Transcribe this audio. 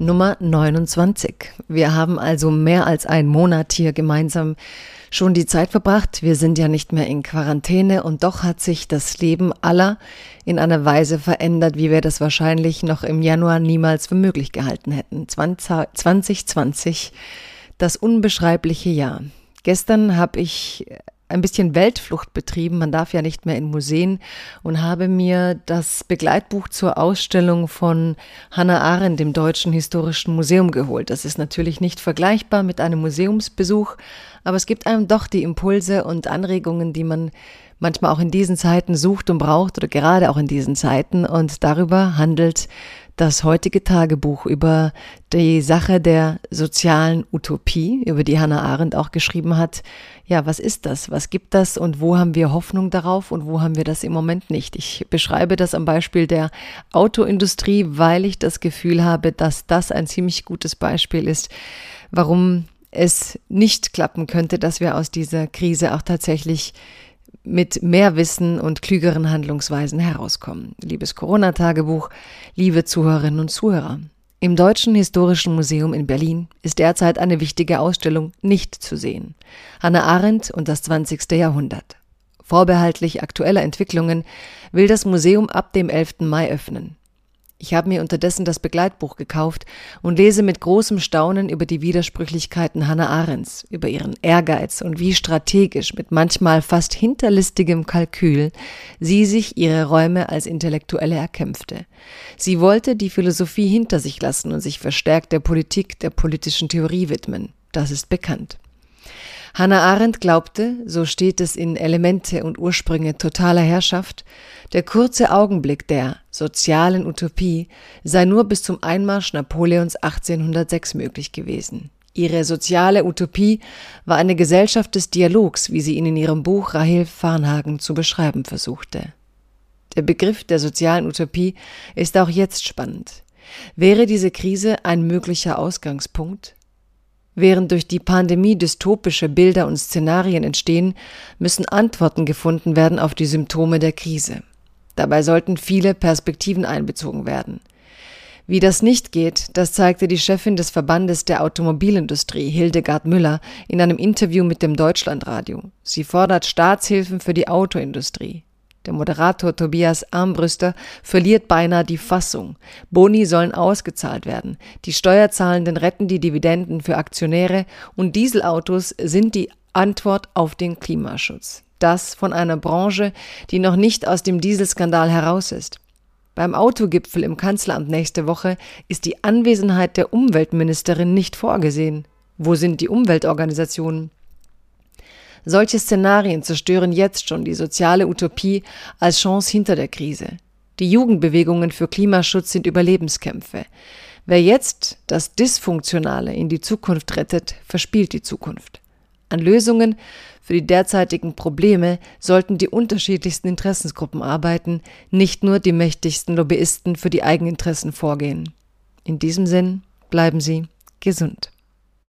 Nummer 29. Wir haben also mehr als einen Monat hier gemeinsam schon die Zeit verbracht. Wir sind ja nicht mehr in Quarantäne und doch hat sich das Leben aller in einer Weise verändert, wie wir das wahrscheinlich noch im Januar niemals für möglich gehalten hätten. 2020, das unbeschreibliche Jahr. Gestern habe ich ein bisschen Weltflucht betrieben, man darf ja nicht mehr in Museen, und habe mir das Begleitbuch zur Ausstellung von Hannah Arendt im Deutschen Historischen Museum geholt. Das ist natürlich nicht vergleichbar mit einem Museumsbesuch, aber es gibt einem doch die Impulse und Anregungen, die man manchmal auch in diesen Zeiten sucht und braucht oder gerade auch in diesen Zeiten. Und darüber handelt das heutige Tagebuch über die Sache der sozialen Utopie, über die Hannah Arendt auch geschrieben hat. Ja, was ist das? Was gibt das? Und wo haben wir Hoffnung darauf und wo haben wir das im Moment nicht? Ich beschreibe das am Beispiel der Autoindustrie, weil ich das Gefühl habe, dass das ein ziemlich gutes Beispiel ist, warum es nicht klappen könnte, dass wir aus dieser Krise auch tatsächlich mit mehr Wissen und klügeren Handlungsweisen herauskommen. Liebes Corona-Tagebuch, liebe Zuhörerinnen und Zuhörer. Im Deutschen Historischen Museum in Berlin ist derzeit eine wichtige Ausstellung nicht zu sehen. Hannah Arendt und das 20. Jahrhundert. Vorbehaltlich aktueller Entwicklungen will das Museum ab dem 11. Mai öffnen. Ich habe mir unterdessen das Begleitbuch gekauft und lese mit großem Staunen über die Widersprüchlichkeiten Hannah Arendts, über ihren Ehrgeiz und wie strategisch, mit manchmal fast hinterlistigem Kalkül, sie sich ihre Räume als Intellektuelle erkämpfte. Sie wollte die Philosophie hinter sich lassen und sich verstärkt der Politik, der politischen Theorie widmen. Das ist bekannt. Hannah Arendt glaubte, so steht es in Elemente und Ursprünge totaler Herrschaft, der kurze Augenblick der sozialen Utopie sei nur bis zum Einmarsch Napoleons 1806 möglich gewesen. Ihre soziale Utopie war eine Gesellschaft des Dialogs, wie sie ihn in ihrem Buch Rahel Farnhagen zu beschreiben versuchte. Der Begriff der sozialen Utopie ist auch jetzt spannend. Wäre diese Krise ein möglicher Ausgangspunkt? Während durch die Pandemie dystopische Bilder und Szenarien entstehen, müssen Antworten gefunden werden auf die Symptome der Krise. Dabei sollten viele Perspektiven einbezogen werden. Wie das nicht geht, das zeigte die Chefin des Verbandes der Automobilindustrie, Hildegard Müller, in einem Interview mit dem Deutschlandradio. Sie fordert Staatshilfen für die Autoindustrie. Der Moderator Tobias Armbrüster verliert beinahe die Fassung. Boni sollen ausgezahlt werden. Die Steuerzahlenden retten die Dividenden für Aktionäre und Dieselautos sind die Antwort auf den Klimaschutz. Das von einer Branche, die noch nicht aus dem Dieselskandal heraus ist. Beim Autogipfel im Kanzleramt nächste Woche ist die Anwesenheit der Umweltministerin nicht vorgesehen. Wo sind die Umweltorganisationen? Solche Szenarien zerstören jetzt schon die soziale Utopie als Chance hinter der Krise. Die Jugendbewegungen für Klimaschutz sind Überlebenskämpfe. Wer jetzt das Dysfunktionale in die Zukunft rettet, verspielt die Zukunft. An Lösungen für die derzeitigen Probleme sollten die unterschiedlichsten Interessensgruppen arbeiten, nicht nur die mächtigsten Lobbyisten für die Eigeninteressen vorgehen. In diesem Sinn bleiben Sie gesund.